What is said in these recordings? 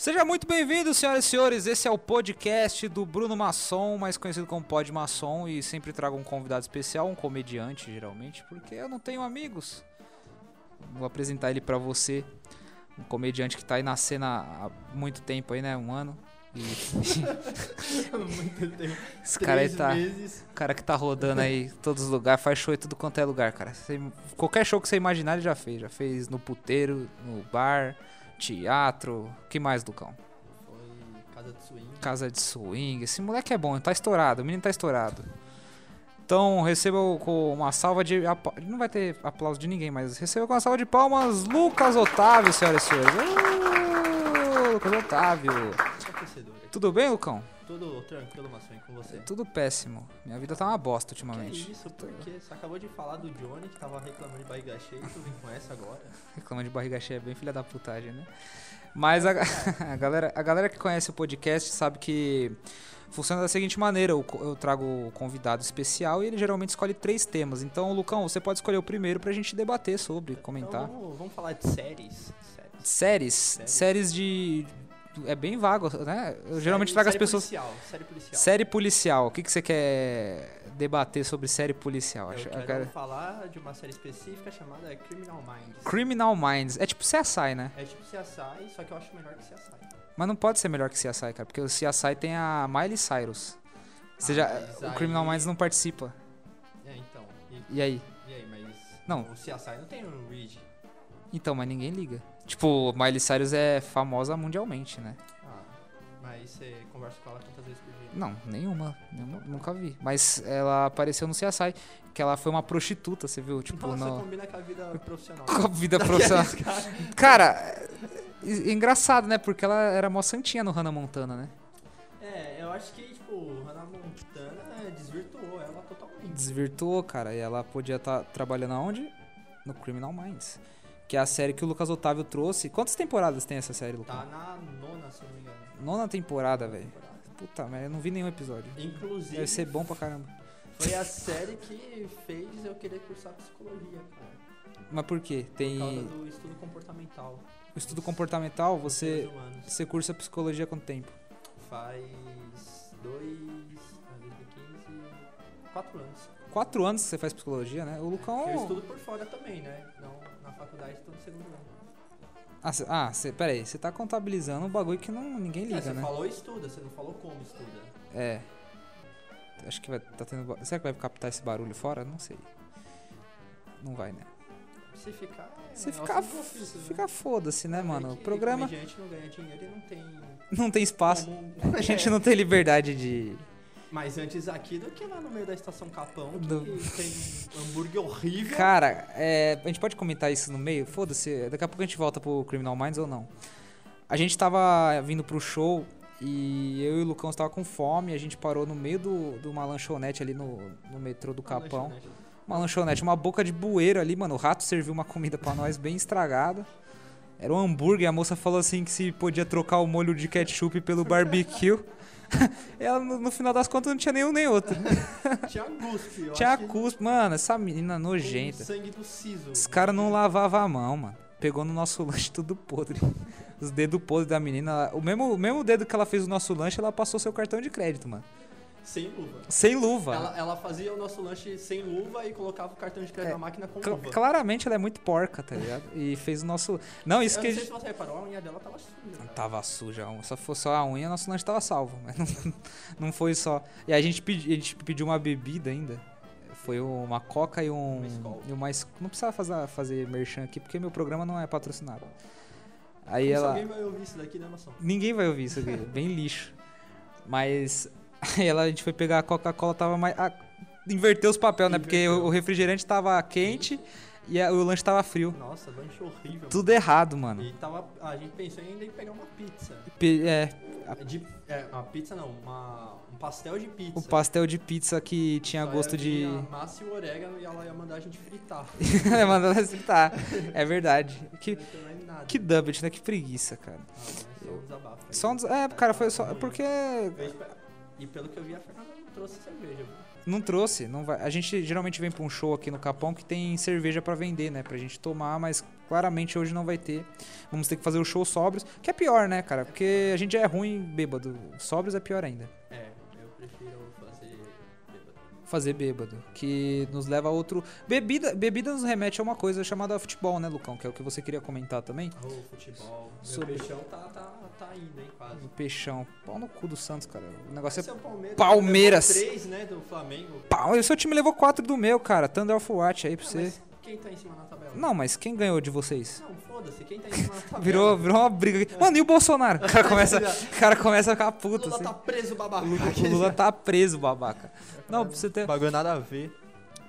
Seja muito bem-vindo, senhoras e senhores. Esse é o podcast do Bruno Masson, mais conhecido como Pod Masson, e sempre trago um convidado especial, um comediante, geralmente, porque eu não tenho amigos. Vou apresentar ele pra você, um comediante que tá aí na cena há muito tempo aí, né? Um ano. E Muito tempo. esse cara aí tá, meses. cara que tá rodando aí em todos os lugares, faz show em tudo quanto é lugar, cara. Você- qualquer show que você imaginar ele já fez, já fez no puteiro, no bar, teatro, que mais, Lucão? Foi casa de swing. Casa de swing. Esse moleque é bom, tá estourado. O menino tá estourado. Então, receba com uma salva de. Não vai ter aplauso de ninguém, mas receba com uma salva de palmas Lucas Otávio, senhoras e senhores. Ô, Lucas Otávio. Tudo bem, Lucão? Tudo tranquilo, e com você? Tudo péssimo. Minha vida tá uma bosta Que ultimamente. isso, por quê? Você acabou de falar do Johnny que tava reclamando de barriga cheia e tu vem com essa agora? Reclama de barriga cheia, é bem filha da putagem, né? Mas a, a galera, a galera que conhece o podcast sabe que funciona da seguinte maneira: eu, eu trago o convidado especial e ele geralmente escolhe três temas. Então, Lucão, você pode escolher o primeiro pra gente debater sobre, comentar. Então vamos, vamos falar de séries. Séries, Séries. séries de. É bem vago, né? Eu geralmente Série- trago as pessoas. Policial, série policial. Série policial. O que, que você quer debater sobre série policial? Eu Acho- quero falar de uma série específica chamada Criminal Minds. Criminal Minds. É tipo CSI, né? É tipo CSI, só que eu acho melhor que CSI. Mas não pode ser melhor que CSI, cara, porque o CSI tem a Miley Cyrus. Você Ah, já, o aí- Criminal Minds não participa. É, então. E, E aí? e aí, mas. Não. O CSI não tem um Reed. Então, mas ninguém liga. Tipo, Miley Cyrus é famosa mundialmente, né? Ah, mas você conversa com ela quantas vezes por dia? Não, nenhuma. nenhuma, nunca vi. Mas ela apareceu no CSI, que ela foi uma prostituta, você viu? Tipo, Nossa, no... combina com a vida profissional. com a vida profissional. Cara, é, é engraçado, né? Porque ela era mó santinha no Hannah Montana, né? É, eu acho que, tipo, Hannah Montana desvirtuou ela totalmente. Desvirtuou, cara. E ela podia estar trabalhando aonde? No Criminal Minds. Que é a série que o Lucas Otávio trouxe. Quantas temporadas tem essa série, Lucas? Tá na nona, se não me engano. Nona temporada, velho. Puta merda, eu não vi nenhum episódio. Inclusive, Deve ser bom pra caramba. foi a série que fez eu querer cursar psicologia, cara. Mas por quê? Por causa Tem do estudo comportamental. o estudo comportamental, você, você cursa psicologia há quanto tempo? Faz dois. ah, 2015. quatro anos. Quatro anos que você faz psicologia, né? O Lucão. Eu estudo por fora também, né? Não Ah, cê, ah cê, pera aí, você tá contabilizando um bagulho que não, ninguém É, liga, você né? falou estuda, você não falou como estuda. É. Acho que vai tá tendo. Será que vai captar esse barulho fora? Não sei. Não vai, né? Se ficar. Se é ficar, ossos ofícios, né? fica foda-se, né, É mano? O que programa comediante não ganha dinheiro e não tem. não tem espaço. como- A gente É, não tem liberdade de. Mas antes aqui do que lá no meio da estação Capão, que Do- tem um hambúrguer horrível. Cara, é, a gente pode comentar isso no meio? Foda-se, daqui a pouco a gente volta pro Criminal Minds ou não. A gente tava vindo pro show e eu e o Lucão estava com fome, a gente parou no meio de uma lanchonete ali no, no metrô do Capão. lanchonete. Uma lanchonete, uma boca de bueiro ali, mano. O rato serviu uma comida pra nós bem estragada. Era um hambúrguer, a moça falou assim que se podia trocar o molho de ketchup pelo barbecue. Ela, no, final das contas, não tinha nenhum nem outro. Tinha cuspe. Tinha cuspe. Mano, essa menina nojenta. sangue do siso. Os caras não lavavam a mão, mano. Pegou no nosso lanche tudo podre. Os dedos podres da menina. O mesmo, o mesmo dedo que ela fez no nosso lanche, ela passou seu cartão de crédito, mano. Sem luva. Sem luva. Ela, ela fazia o nosso lanche sem luva e colocava o cartão de crédito É, na máquina com Cla- luva. claramente ela é muito porca, tá ligado? E fez o nosso. Não, isso eu que. não sei gente- se você reparou, a unha dela tava suja. cara. Tava suja, a unha. só fosse só a unha, nosso lanche tava salvo. Mas não, não foi só. E a gente, pedi, a gente pediu uma bebida ainda. Foi uma coca e um. Uma. E uma, não precisava fazer, fazer merchan aqui, porque meu programa não é patrocinado. Aí Se ela. alguém vai ouvir isso daqui, né, Maçom? Ninguém vai ouvir isso aqui, bem lixo. Mas aí ela, a gente foi pegar a Coca-Cola, tava mais. ah, inverteu os papéis, né? Porque o, o refrigerante tava quente e a- o lanche tava frio. Nossa, lanche horrível. Tudo errado, mano. E tava, a gente pensou ainda em pegar uma pizza. Pe- É, De, é, uma pizza não, uma, um pastel de pizza. o pastel de pizza que tinha Só gosto ia de. A massa e o orégano e ela ia mandar a gente fritar. é, mandando aceitar. É verdade. Que, que dubbed, né? Que preguiça, cara. Ah, mas só um desabafo. Só um des- É, cara, foi só. Ruim. Porque. E pelo que eu vi, a Fernanda não trouxe cerveja. Não trouxe, não vai. A gente geralmente vem pra um show aqui no Capão que tem cerveja pra vender, né? Pra gente tomar, mas claramente hoje não vai ter. Vamos ter que fazer o show sóbrios, que é pior, né, cara? Porque a gente já é ruim bêbado. Sóbrios é pior ainda. É, eu prefiro fazer bêbado. Fazer bêbado, que nos leva a outro. Bebida, bebida nos remete a uma coisa chamada futebol, né, Lucão? Que é o que você queria comentar também. Oh, futebol. Sobre- Meu peixão tá, tá, indo, hein, quase. O peixão. Pau no cu do Santos, cara. O negócio Esse é. é o Palmeiras. Palmeiras. Três, né, do Flamengo. Pau, e o seu time levou 4 do meu, cara. Thunder of Watch aí pra você. mas quem tá em cima na tabela? Não, mas quem ganhou de vocês? Não, foda-se, quem tá em cima na tabela? Virou, virou uma briga aqui. Mano, e o Bolsonaro? O cara começa, o cara começa a ficar O puto, Lula assim. tá preso, babaca. O Lula tá preso, babaca. Não, pra você ter. Bagulho nada a ver.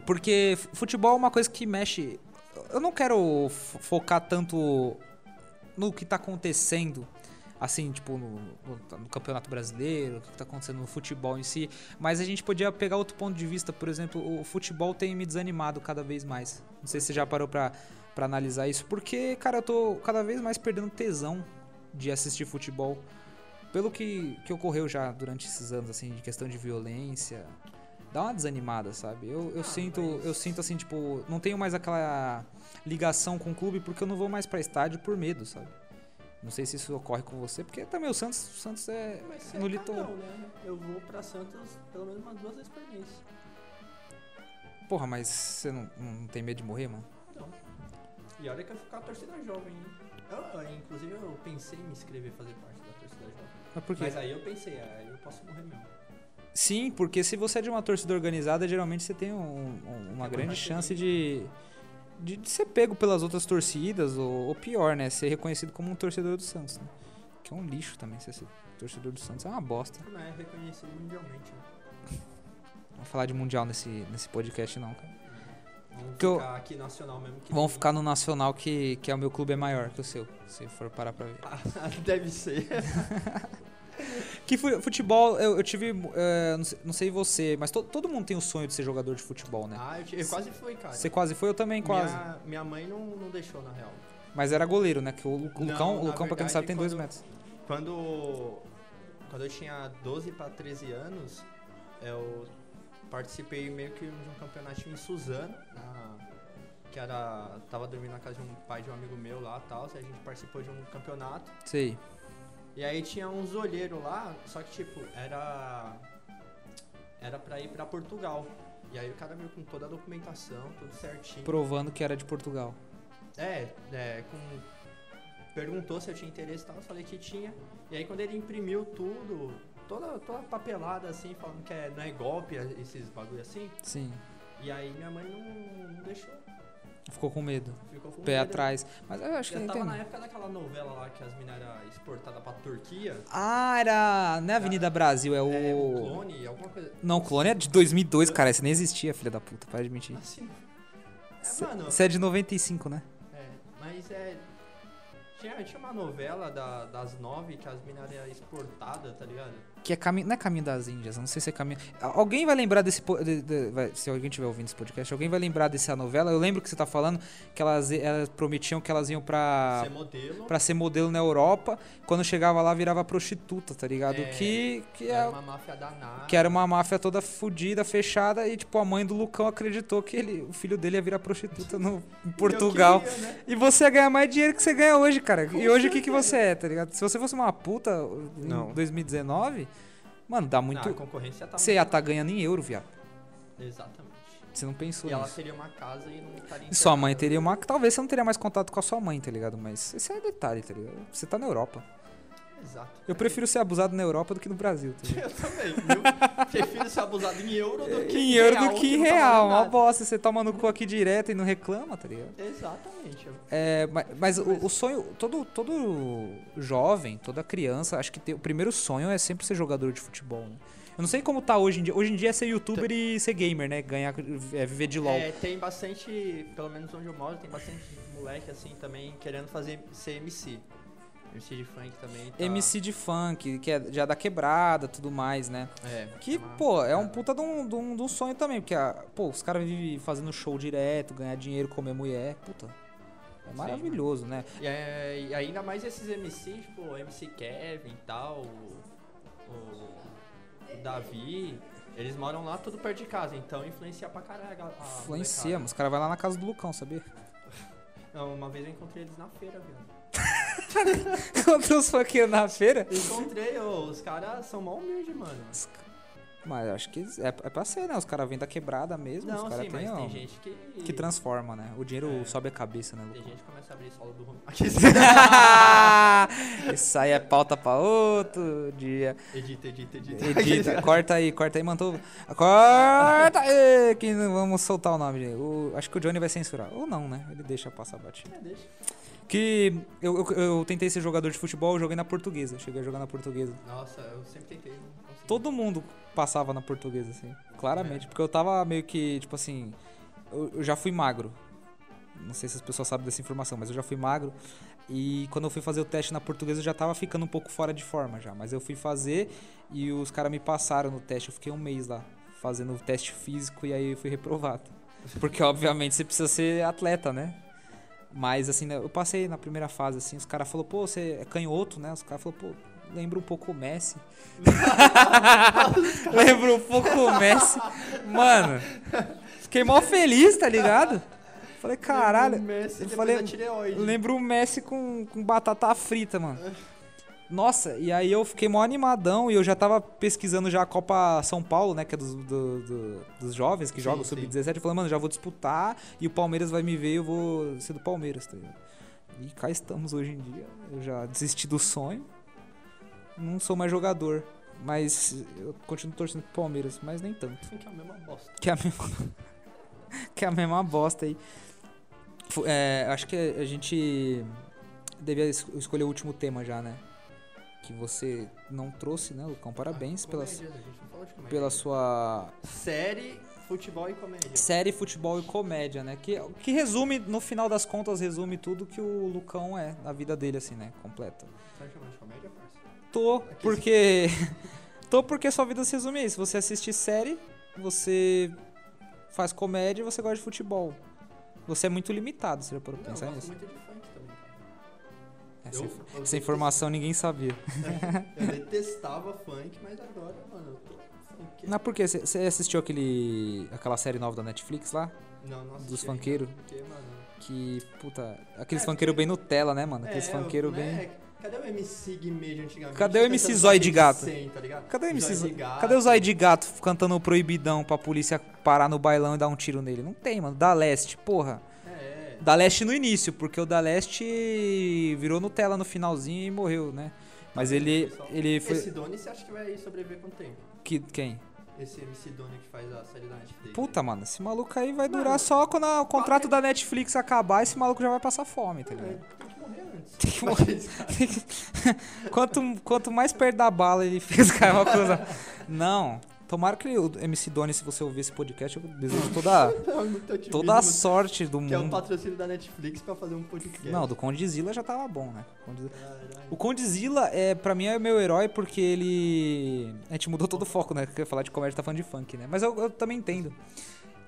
Porque futebol é uma coisa que mexe. Eu não quero focar tanto no que tá acontecendo, assim, tipo, no, no- no Campeonato Brasileiro, o que tá acontecendo no futebol em si. Mas a gente podia pegar outro ponto de vista, por exemplo, o futebol tem me desanimado cada vez mais. Não sei se você já parou pra, pra analisar isso. Porque, cara, eu tô cada vez mais perdendo tesão de assistir futebol. Pelo que, que ocorreu já durante esses anos, assim, de questão de violência. Dá uma desanimada, sabe? Eu, eu Ah, sinto, mas- eu sinto assim, tipo, não tenho mais aquela ligação com o clube porque eu não vou mais pra estádio por medo, sabe? Não sei se isso ocorre com você, porque também o Santos, o Santos é Mas você no é litoral. né? Eu vou pra Santos pelo menos umas duas vezes por mês. Porra, mas você não, não tem medo de morrer, mano? Não. E olha que eu com a torcida jovem, hein? Eu, eu, inclusive eu pensei em me inscrever fazer parte da torcida jovem. Mas por quê? Mas aí eu pensei, aí eu posso morrer mesmo. Sim, porque se você é de uma torcida organizada, geralmente você tem um- um- uma É, grande chance tem- de, de, de ser pego pelas outras torcidas, ou, ou pior, né? Ser reconhecido como um torcedor do Santos, né? Que é um lixo também, ser ser torcedor do Santos é uma bosta. Não é reconhecido mundialmente, né? Não vou falar de mundial nesse, nesse podcast, não, cara. Vamos Que eu- ficar aqui nacional mesmo. Que Vamos ficar no Nacional, que, que é o meu clube é maior que o seu, se for parar pra ver. Deve ser. Que fu- futebol, eu, eu tive, eh, não, sei, não sei você, mas to- todo mundo tem o sonho de ser jogador de futebol, né? Ah, eu, eu quase fui, cara. Você quase foi, eu também quase. Minha, minha mãe não, não deixou, na real. Mas era goleiro, né? Que o, Lu- o Não, Lucão, o Lucão pra quem não verdade, sabe, tem dois quando- metros. Quando, quando eu tinha 12 para 13 anos, eu participei meio que de um campeonatinho em Suzano, na- que era. Tava dormindo na casa de um pai de um amigo meu lá e tal, a gente participou de um campeonato. Sei. E aí tinha uns olheiros lá, só que tipo, era. Era pra ir pra Portugal. E aí o cara veio com toda a documentação, tudo certinho. Provando que era de Portugal. É, é, com. Perguntou se eu tinha interesse e tal, eu falei que tinha. E aí quando ele imprimiu tudo, toda, toda papelada assim, falando que é, não é golpe, esses bagulho assim. Sim. E aí minha mãe não, não deixou. Ficou com medo. Ficou com Pé medo. atrás. Mas eu acho que Já eu tava na época daquela novela lá que as minas eram exportadas pra Turquia. Ah, era. Não é Avenida Brasil, é É, o. o clone, alguma coisa. Não, o clone é de 2002, cara. Esse nem existia, filha da puta. Para de mentir. Assim. É, mano, Você é de 95, né? É, mas é. Tinha, tinha uma novela da- das nove que as minas eram exportadas, tá ligado? Que é caminho. Não é caminho das Índias, eu não sei se é caminho. Alguém vai lembrar desse. po- de- de- vai- se alguém tiver ouvindo esse podcast, alguém vai lembrar dessa novela. Eu lembro que você tá falando que elas, elas prometiam que elas iam pra. Ser modelo. Pra ser modelo na Europa, quando chegava lá virava prostituta, tá ligado? É, que, que, é, Era uma máfia danada. que era uma máfia toda fodida, fechada, e tipo, a mãe do Lucão acreditou que ele, o filho dele ia virar prostituta no, em Portugal. queria, né? E você ia ganhar mais dinheiro que você ganha hoje, cara. Com e hoje o que, que você é, tá ligado? Se você fosse uma puta em Não. 2019, mano, dá Ah, muito. a concorrência tá Você ia estar ganhando em euro, viado. Exatamente. Você não pensou E ela nisso. teria uma casa e não estaria E sua mãe teria uma. Talvez você não teria mais contato com a sua mãe, tá ligado? Mas esse é detalhe, tá ligado? Você tá na Europa. Exato. Eu prefiro ser abusado na Europa do que no Brasil, tá? Eu também, viu? Prefiro ser abusado em euro do que em euro do que em tá real. Uma bosta. Você toma no cu aqui direto e não reclama, tá ligado? Exatamente. É, ma- mas, o, o sonho, todo, todo jovem, toda criança, acho que tem- o primeiro sonho é sempre ser jogador de futebol, né? Eu não sei como tá hoje em dia. Hoje em dia é ser youtuber e ser gamer, né? Ganhar, é, viver de LOL. É, tem bastante, pelo menos onde eu moro, tem bastante moleque assim também querendo fazer ser MC. MC de funk também. Tá, MC de funk, que é já da quebrada tudo mais, né? É. Que, uma- pô, é um puta de um, de um, de um sonho também, porque, pô, os caras vivem fazendo show direto, ganhar dinheiro, comer mulher, puta. É maravilhoso, né? E, é, e ainda mais esses MCs, tipo, MC Kevin e tal, o, o Davi, Eles moram lá tudo perto de casa, então influencia pra caralho. a- Influencia, mas os caras vão lá na casa do Lucão, sabia? Não, uma vez eu encontrei eles na feira, viu? Encontrou os funkeiros na feira. Encontrei, ô, os caras são mó humildes, mano. Mas acho que é, é pra ser, né? Os caras vêm da quebrada mesmo. os Não, caras mas têm, tem ó, gente que. que transforma, né? O dinheiro É. sobe a cabeça, né, Tem gente que começa a abrir solo do. Isso aí é pauta pra outro dia. edita, edita, edita. Edita, corta aí, corta aí, mantou. Corta aí, que vamos soltar o nome. O, acho que o Johnny vai censurar. Ou não, né? Ele deixa passar batido. É, deixa. Que eu, eu, eu tentei ser jogador de futebol, eu joguei na portuguesa. Cheguei a jogar na portuguesa. Nossa, eu sempre tentei. Todo mundo passava na portuguesa, assim. Claramente. Porque eu tava meio que, tipo assim. Eu, eu já fui magro. Não sei se as pessoas sabem dessa informação, mas eu já fui magro. E quando eu fui fazer o teste na portuguesa, eu já tava ficando um pouco fora de forma já. Mas eu fui fazer e os caras me passaram no teste. Eu fiquei um mês lá fazendo o teste físico e aí eu fui reprovado. Porque, obviamente, você precisa ser atleta, né? Mas, assim, né, eu passei na primeira fase, assim. Os caras falaram, pô, você é canhoto, né? Os caras falaram, pô, lembra um pouco o Messi. lembra um pouco o Messi. Mano, fiquei mó feliz, tá ligado? Falei, caralho. O Messi eu falei. Lembro o Messi com, com batata frita, mano. Nossa, e aí eu fiquei mó animadão e eu já tava pesquisando já a Copa São Paulo, né? Que é dos, do- do- dos jovens que Sim, jogam sim. sub-17. Eu falei, mano, já vou disputar e o Palmeiras vai me ver e eu vou ser do Palmeiras, tá ligado? E cá estamos hoje em dia. Eu já desisti do sonho. Não sou mais jogador. Mas eu continuo torcendo pro Palmeiras, mas nem tanto. Que é a mesma bosta. Que é a mesma, que é a mesma bosta aí. É, acho que a gente devia es- escolher o último tema já, né? Que você não trouxe, né, Lucão? Parabéns pela, Comédia, a gente não falou de comédia. pela sua Série, futebol e comédia. série futebol e comédia, né? Que, que resume, no final das contas, resume tudo que o Lucão é na vida dele, assim, né? Completa. Você tá chamando de comédia, parça? Tô, porque. Tô porque sua vida se resume a isso. Você assiste série, você faz comédia e você gosta de futebol. Você é muito limitado, você já parou pensar nisso? muito de funk. Essa, Eu- inf- eu essa informação ninguém sabia. Eu detestava funk, mas agora, mano, eu tô funk. Mas por quê? Você- assistiu aquele, aquela série nova da Netflix lá? Não, não Dos funkeiros? Que, puta, aqueles É, funkeiros bem Nutella, né, mano? Aqueles é, funkeiros bem... Cadê o MC Guimê antigamente? Cadê o MC Zóio de Gato? Sen, tá ligado? Cadê o MC Zóio de? Gato. Cadê o Zóio de Gato cantando o proibidão pra polícia parar no bailão e dar um tiro nele? Não tem, mano. Da Leste, porra. Da Leste no início, porque o da Leste virou Nutella no finalzinho e morreu, né? Mas ele, pessoal. ele foi... Esse Doni, você acha que vai sobreviver quanto tempo? Que, quem? Esse MC Doni que faz a série da Netflix. Puta, mano, esse maluco aí vai durar só quando o contrato da Netflix acabar, esse maluco já vai passar fome, tá É, tem que morrer antes. Tem que morrer. quanto, quanto mais perto da bala ele cara é uma coisa... Não, tomara que o MC Doni, se você ouvir esse podcast, eu desejo toda, toda a sorte do Que é o mundo. patrocínio da Netflix pra fazer um podcast. Não, do Condizila já tava bom, né? Condizila-. O Condzilla, é, pra mim, é meu herói porque ele. A gente mudou todo o foco, né? Porque falar de comédia tá falando de funk, né? Mas eu, eu também entendo.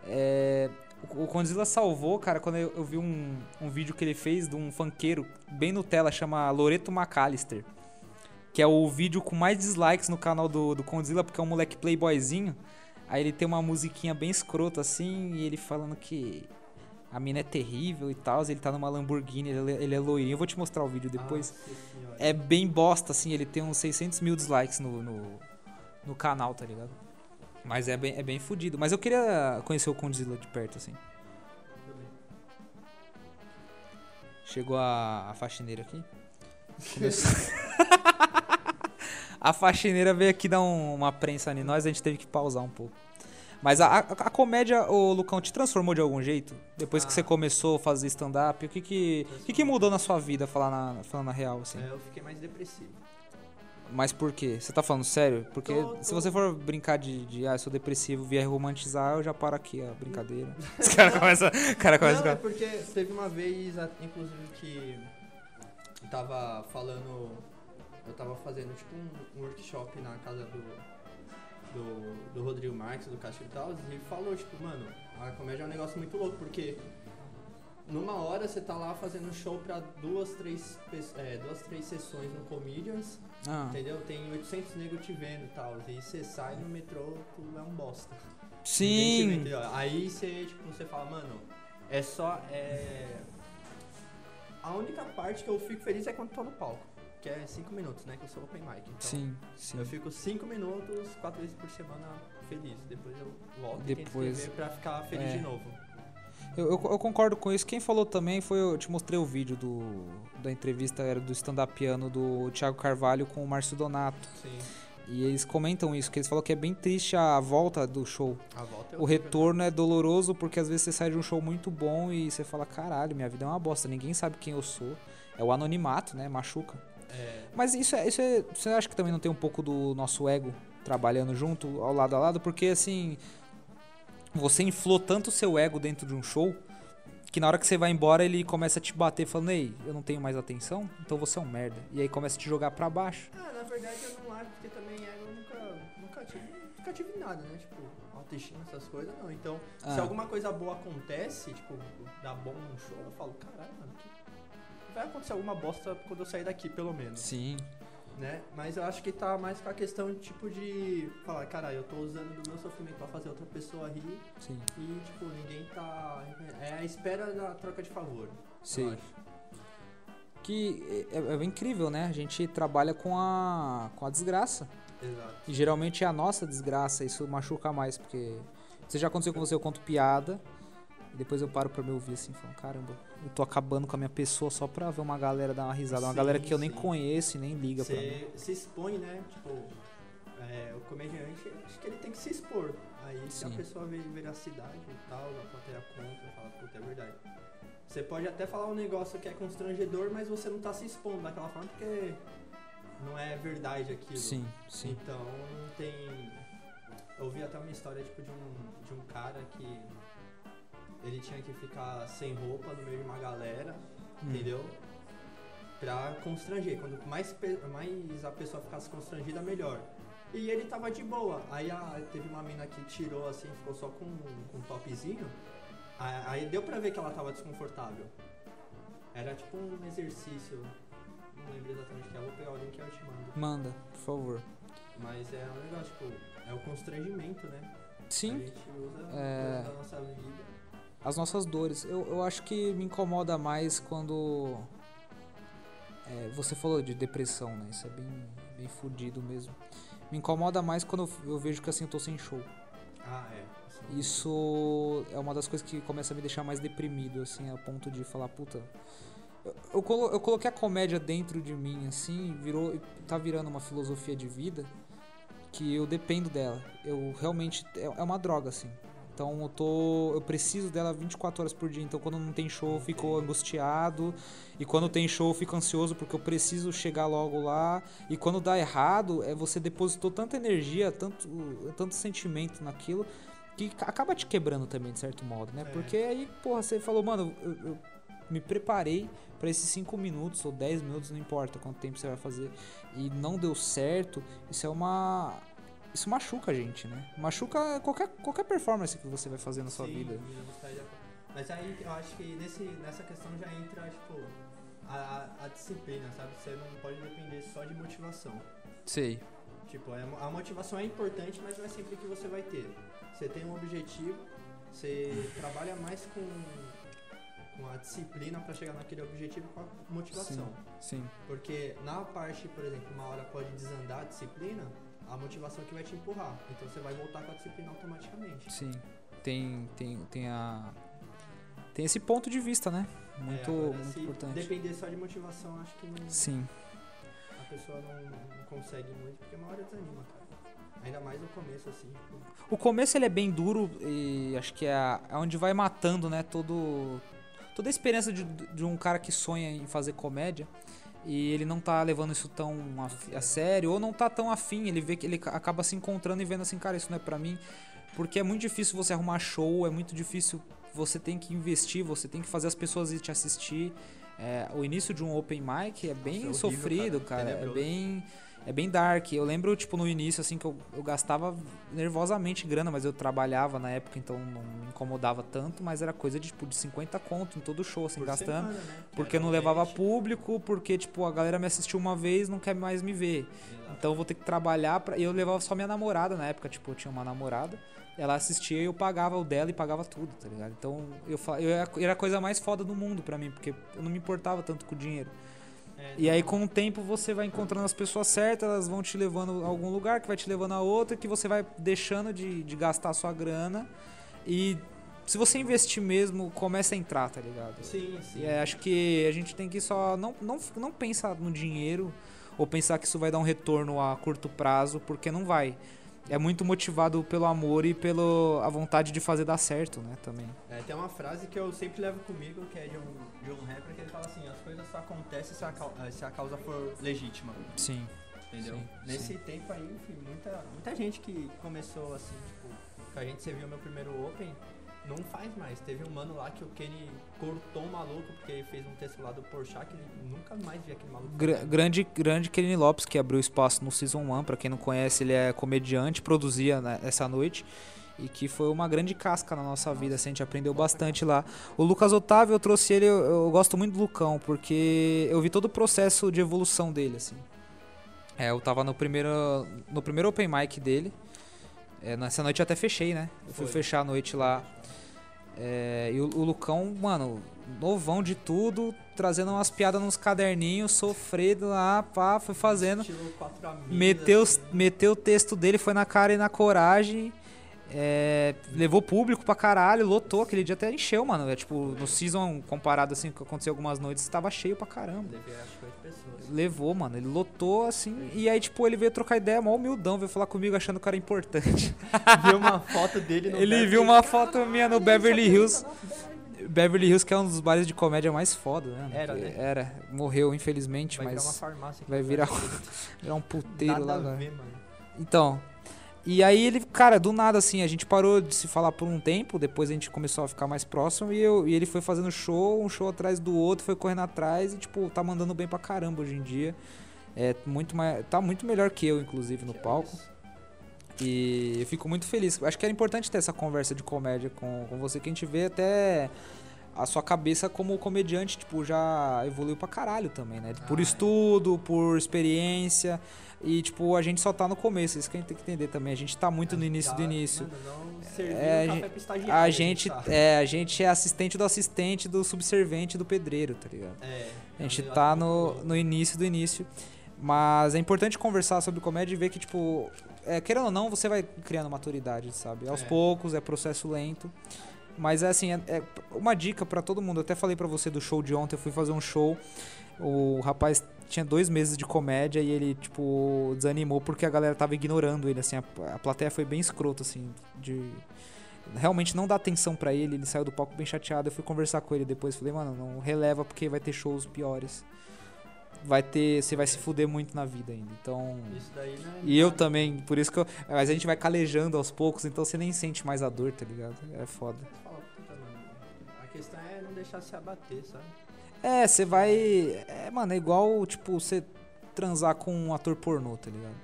É, o, Condzilla salvou, cara, quando eu, eu vi um, um vídeo que ele fez de um funkeiro bem Nutella, chama Loreto McAllister. Que é o vídeo com mais dislikes no canal do, do Condzilla, porque é um moleque playboyzinho. Aí ele tem uma musiquinha bem escrota assim, e ele falando que a mina é terrível e tal. Ele tá numa Lamborghini, ele, é- ele é loirinho. Eu vou te mostrar o vídeo depois. Nossa senhora. É bem bosta, assim, ele tem uns 600 mil dislikes no, no, no canal, tá ligado? Mas é bem, é bem fudido. Mas eu queria conhecer o Condzilla de perto, assim. Chegou a, a faxineira aqui. Começou- a faxineira veio aqui dar um- uma prensa em nós, a gente teve que pausar um pouco. Mas a, a, a comédia, o Lucão, te transformou de algum jeito? Depois que Ah. você começou a fazer stand-up, o que que, que que mudou na sua vida, falar na, falando na real, assim? É, eu fiquei mais depressivo. Mas por quê? Você tá falando sério? Porque Tô- se tô. você for brincar de, de ah, eu sou depressivo, vier romantizar, eu já paro aqui a brincadeira. Os caras começam. Cara começa Não, a é porque teve uma vez, inclusive, que tava falando. Fazendo tipo um, um workshop na casa do. Do, do Rodrigo Marques, do Castro e tal, e falou, tipo, mano, a comédia é um negócio muito louco, porque numa hora você tá lá fazendo show pra duas, três, é, duas, três sessões no Comedians, Ah, entendeu? Tem 800 negros te vendo e tal. E você sai no metrô, tu é um bosta. Sim. entendeu? Aí você, tipo, você fala, mano, é só. É... A única parte que eu fico feliz é quando tô no palco. Que é 5 minutos, né? Que eu sou open mic. Então Sim, sim. eu fico 5 minutos, 4 vezes por semana feliz. Depois eu volto e Depois- escrever pra ficar feliz é. de novo. Eu, eu, eu concordo com isso. Quem falou também foi. Eu te mostrei o vídeo do, da entrevista, era do stand-up piano do Thiago Carvalho com o Márcio Donato. Sim. E eles comentam isso, que eles falam que é bem triste a volta do show. A volta é O horrível. retorno é doloroso porque às vezes você sai de um show muito bom e você fala, caralho, minha vida é uma bosta, ninguém sabe quem eu sou. É o anonimato, né? Machuca. É, Mas isso é, isso é. Você acha que também não tem um pouco do nosso ego trabalhando junto, ao lado a lado? Porque assim. Você inflou tanto o seu ego dentro de um show que na hora que você vai embora ele começa a te bater falando, ei, eu não tenho mais atenção, então você é um merda. E aí começa a te jogar pra baixo. Ah, na verdade eu não acho, porque também ego eu nunca, nunca tive, nunca tive nada, né? Tipo, autoestima, essas coisas, não. Então, se Ah. alguma coisa boa acontece, tipo, dá bom num show, eu falo, caralho, mano, que... vai acontecer alguma bosta quando eu sair daqui, pelo menos, Sim. né? Mas eu acho que tá mais com a questão, tipo, de falar, caralho, eu tô usando do meu sofrimento pra fazer outra pessoa rir Sim. e, tipo, ninguém tá... É a espera da troca de favor, Sim. Que é, é incrível, né? A gente trabalha com a, com a desgraça. Exato. E geralmente é a nossa desgraça, isso machuca mais, porque. Você já aconteceu com você, eu conto piada. Depois eu paro pra me ouvir assim, falando, caramba, eu tô acabando com a minha pessoa só pra ver uma galera dar uma risada. Uma Sim, galera que eu nem sim. conheço e nem liga pra mim. Você se expõe, né? Tipo, é, o comediante, acho que ele tem que se expor. Aí se a pessoa vê veracidade e tal, a plateia conta, fala, puta, é verdade. Você pode até falar um negócio que é constrangedor, mas você não tá se expondo daquela forma porque não é verdade aquilo. Sim, sim. Então tem. Eu ouvi até uma história tipo de um, de um cara que ele tinha que ficar sem roupa no meio de uma galera, Hum. entendeu? Pra constranger. Quando mais, mais a pessoa ficasse constrangida, melhor. E ele tava de boa. Aí a- teve uma mina que tirou assim, ficou só com, com um topzinho. Aí, aí deu pra ver que ela tava desconfortável. Era tipo um exercício. Não lembro exatamente o que é. Vou pegar o link que eu te mando. Manda, por favor. Mas é um negócio, tipo, é o constrangimento, né? A Sim, gente usa É. da nossa vida. As nossas dores. Eu, eu acho que me incomoda mais quando. é, você falou de depressão, né? Isso é bem, bem fudido mesmo. Me incomoda mais quando eu, eu vejo que assim eu tô sem show. Ah, é. Assim, Isso é uma das coisas que começa a me deixar mais deprimido, assim, a ponto de falar, puta. Eu, eu, colo- eu coloquei a comédia dentro de mim, assim, virou. tá virando uma filosofia de vida que eu dependo dela. Eu realmente. É, é uma droga, assim. Então eu tô. Eu preciso dela 24 horas por dia. Então quando não tem show eu fico angustiado. E quando tem show eu fico ansioso porque eu preciso chegar logo lá. E quando dá errado, é você depositou tanta energia, tanto, tanto sentimento naquilo que acaba te quebrando também, de certo modo, né? É. Porque aí, porra, você falou, mano, eu, eu me preparei pra esses 5 minutos ou 10 minutos, não importa quanto tempo você vai fazer, e não deu certo, isso é uma. Isso machuca a gente, né? Machuca qualquer, qualquer performance que você vai fazer na sua sim, vida. Mas aí eu acho que nesse, nessa questão já entra, tipo, a, a- disciplina, sabe? Você não pode depender só de motivação. Sei. Tipo, é- a motivação é importante, mas não é sempre que você vai ter. Você tem um objetivo, você trabalha mais com, com a disciplina pra chegar naquele objetivo com a motivação. Sim. Porque na parte, por exemplo, uma hora pode desandar a disciplina, a motivação que vai te empurrar. Então você vai voltar com a disciplina automaticamente. Sim. Tem, tem, tem a. Tem esse ponto de vista, né? Muito, É, muito importante. depender só de motivação, acho que não, Sim. a pessoa não, não consegue muito, porque uma hora desanima, cara. Ainda mais no começo, assim. Tipo, O começo ele é bem duro e acho que é, é onde vai matando, né, todo toda a esperança de, de um cara que sonha em fazer comédia e ele não tá levando isso tão a, a sério ou não tá tão afim, ele vê que ele ca- acaba se encontrando e vendo assim, cara, isso não é pra mim, porque é muito difícil você arrumar show, é muito difícil, você tem que investir, você tem que fazer as pessoas ir te assistir. É, o início de um open mic é bem é horrível, sofrido, cara, cara, é bem é bem dark. Eu lembro, tipo, no início, assim, que eu, eu gastava nervosamente grana, mas eu trabalhava na época, então não me incomodava tanto, mas era coisa de, tipo, de 50 conto em todo show, assim, Por gastando. semana, né? Porque Era não levava público, porque, tipo, a galera me assistiu uma vez não quer mais me ver. Então eu vou ter que trabalhar pra. E eu levava só minha namorada na época, tipo, eu tinha uma namorada. Ela assistia e eu pagava o dela e pagava tudo, tá ligado? Então eu, eu era- era a coisa mais foda do mundo pra mim, porque eu não me importava tanto com o dinheiro. É, E aí, com o tempo, você vai encontrando as pessoas certas, elas vão te levando a algum lugar, que vai te levando a outro, que você vai deixando de, de gastar sua grana. E se você investir mesmo, começa a entrar, tá ligado? Sim, sim. E é, acho que a gente tem que só não, não, não pensar no dinheiro ou pensar que isso vai dar um retorno a curto prazo, porque não vai. É muito motivado pelo amor e pela a vontade de fazer dar certo, né, também. É, tem uma frase que eu sempre levo comigo, que é de um, de um rapper, que ele fala assim, as coisas só acontecem se a, eh, se a causa for legítima. Sim. Entendeu? Sim, Nesse sim. tempo aí, enfim, muita, muita gente que começou assim, tipo, que a gente serviu meu primeiro Open, não faz mais. Teve um mano lá que o Kenny cortou um maluco porque ele fez um texto lá do Porchat que ele nunca mais via aquele maluco. Gra- grande, grande Kenny Lopes, que abriu espaço no Season 1, pra quem não conhece, ele é comediante, produzia né, essa noite. E que foi uma grande casca na nossa vida, assim, a gente aprendeu bastante lá. O Lucas Otávio, eu trouxe ele, eu, eu gosto muito do Lucão, porque eu vi todo o processo de evolução dele, assim. É, eu tava no primeiro, no primeiro open mic dele. É, nessa noite eu até fechei, né? Eu fui Foi. fechar a noite lá. É, e o, o Lucão, mano, novão de tudo, trazendo umas piadas nos caderninhos, sofrido lá, pá, foi fazendo. Meteu, assim. meteu o texto dele, foi na cara e na coragem. É, levou público pra caralho, lotou. Aquele dia até encheu, mano. É, tipo, no season, comparado assim, com o que aconteceu algumas noites, tava cheio pra caramba. Levei, acho que oito pessoas. Levou, mano. Ele lotou assim. E aí, tipo, ele veio trocar ideia, mó humildão, veio falar comigo achando que era importante. Viu uma foto dele no Ele Beverly viu uma foto minha no Beverly Hills. Beverly Hills, que é um dos bares de comédia mais foda, né? Era, né? Era. Morreu, infelizmente, Vai virar uma mas farmácia. aqui vai no virar, Beverly Hills. virar um puteiro Nada lá a ver, mano. Então. E aí ele, cara, do nada assim, a gente parou de se falar por um tempo, depois a gente começou a ficar mais próximo e, eu, e ele foi fazendo show, um show atrás do outro, foi correndo atrás e, tipo, tá mandando bem pra caramba hoje em dia. É muito mais. Tá muito melhor que eu, inclusive, no palco. E eu fico muito feliz. Acho que era importante ter essa conversa de comédia com, com você, que a gente vê até a sua cabeça como comediante, tipo, já evoluiu pra caralho também, né? Por Ah, é. estudo, por experiência. E, tipo, a gente só tá no começo, isso que a gente tem que entender também. A gente tá muito no início do Já, início. Não É, a um gente- A tá? é, a gente é assistente do assistente do subservente do pedreiro, tá ligado? É, A gente é tá muito no, no início do início. Mas é importante conversar sobre comédia e ver que, tipo, é, querendo ou não, você vai criando maturidade, sabe? Aos É. poucos, é processo lento. Mas é assim, é, é uma dica pra todo mundo. Eu até falei pra você do show de ontem, eu fui fazer um show. O rapaz tinha dois meses de comédia e ele, tipo, desanimou porque a galera tava ignorando ele, assim. A, a plateia foi bem escrota, assim, de... Realmente não dá atenção pra ele, ele saiu do palco bem chateado. Eu fui conversar com ele depois, falei, mano, não releva porque vai ter shows piores. Vai ter, você vai se fuder muito na vida ainda. Então, Isso daí, né? e eu também, por isso que eu, mas a gente vai calejando aos poucos, então você nem sente mais a dor, tá ligado? É foda. Questão é não deixar se abater, sabe? É, você vai, é, mano, é igual, tipo, você transar com um ator pornô, tá ligado?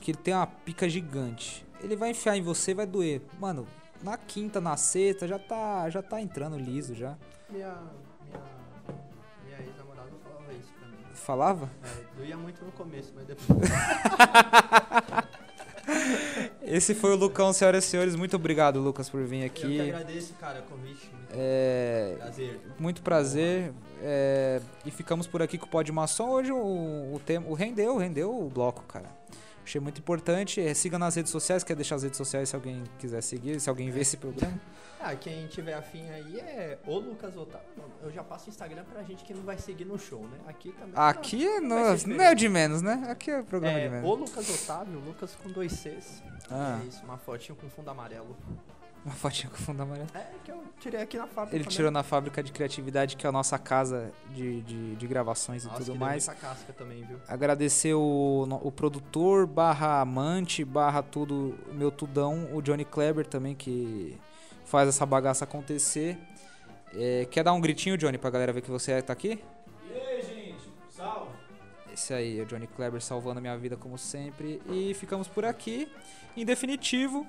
Que ele tem uma pica gigante. Ele vai enfiar em você, vai doer. Mano, na quinta, na sexta, já tá, já tá entrando liso já. Minha, minha, minha ex-namorada falava isso pra mim. Falava? É, doía muito no começo, mas depois. Esse foi o Lucão, senhoras e senhores. Muito obrigado, Lucas, por vir Eu que aqui. agradeço, cara, o convite. Muito É, prazer. muito prazer. é, e ficamos por aqui com o Pod Maçom. Hoje o, o tema o rendeu, rendeu o bloco, cara. Achei muito importante. É, siga nas redes sociais. Quer deixar as redes sociais se alguém quiser seguir, se alguém ver esse programa? Ah, quem tiver afim aí é o Lucas Otávio. Eu já passo o Instagram pra gente que não vai seguir no show, né? Aqui também. Aqui não, não, vai ser não é o de menos, né? Aqui é o programa de É, menos. o Lucas Otávio, Lucas com dois Cs. Ah. É isso, uma fotinho com fundo amarelo. Uma fotinha com fundo amarelo. É que eu tirei aqui na fábrica. Ele né? tirou na fábrica de criatividade, que é a nossa casa de, de, de gravações e Nossa, tudo que mais. Deu muita casca também, viu? Agradecer o, o produtor, barra amante, barra tudo, meu tudão, o Johnny Kleber também, que faz essa bagaça acontecer. É, quer dar um gritinho, Johnny, pra galera ver que você tá aqui? E aí, gente? Salve! Esse aí, é o Johnny Kleber salvando a minha vida como sempre. E ficamos por aqui. Em definitivo,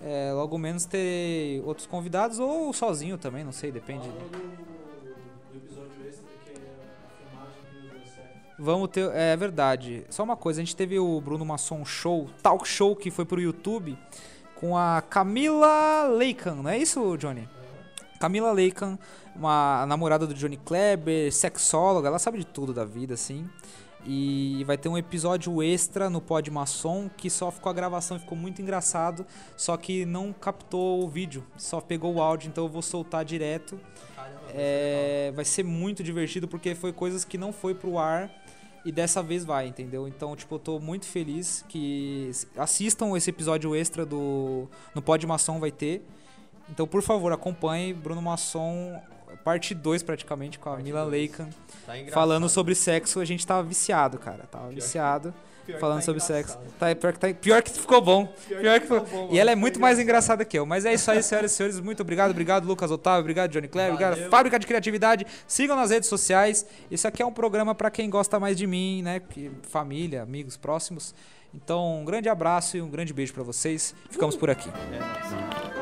é, logo menos ter outros convidados ou sozinho também, não sei, depende. É. Vamos ter. É verdade. Só uma coisa, a gente teve o Bruno Masson Show, talk show que foi pro YouTube com a Camila Leican, não é isso, Johnny? Camila Leican, uma namorada do Johnny Kleber, sexóloga, ela sabe de tudo da vida, assim. E vai ter um episódio extra no Pod Maçom que só ficou a gravação, ficou muito engraçado, só que não captou o vídeo, só pegou o áudio, então eu vou soltar direto. Caramba, vai ser É, vai ser muito divertido porque foi coisas que não foi pro ar e dessa vez vai, entendeu? Então, tipo, eu tô muito feliz que assistam esse episódio extra do no Pod Maçom vai ter. Então, por favor, acompanhe Bruno Masson parte 2 praticamente com a Parte Mila dois. Legal. Tá falando sobre sexo. A gente tava viciado, cara. Tava que- viciado Pior que falando tá sobre sexo. engraçado. Tá, pior, que tá, pior que ficou bom. Pior Pior que que ficou bom, E ela é muito mais engraçada que eu. Mas é isso aí, senhoras e senhores. Muito obrigado. Obrigado, Lucas Otávio. Obrigado, Johnny Kleber. Obrigado. Fábrica de Criatividade. Sigam nas redes sociais. Isso aqui é um programa pra quem gosta mais de mim, né? Que- Família, amigos próximos. Então, um grande abraço e um grande beijo pra vocês. Ficamos por aqui. É nóis.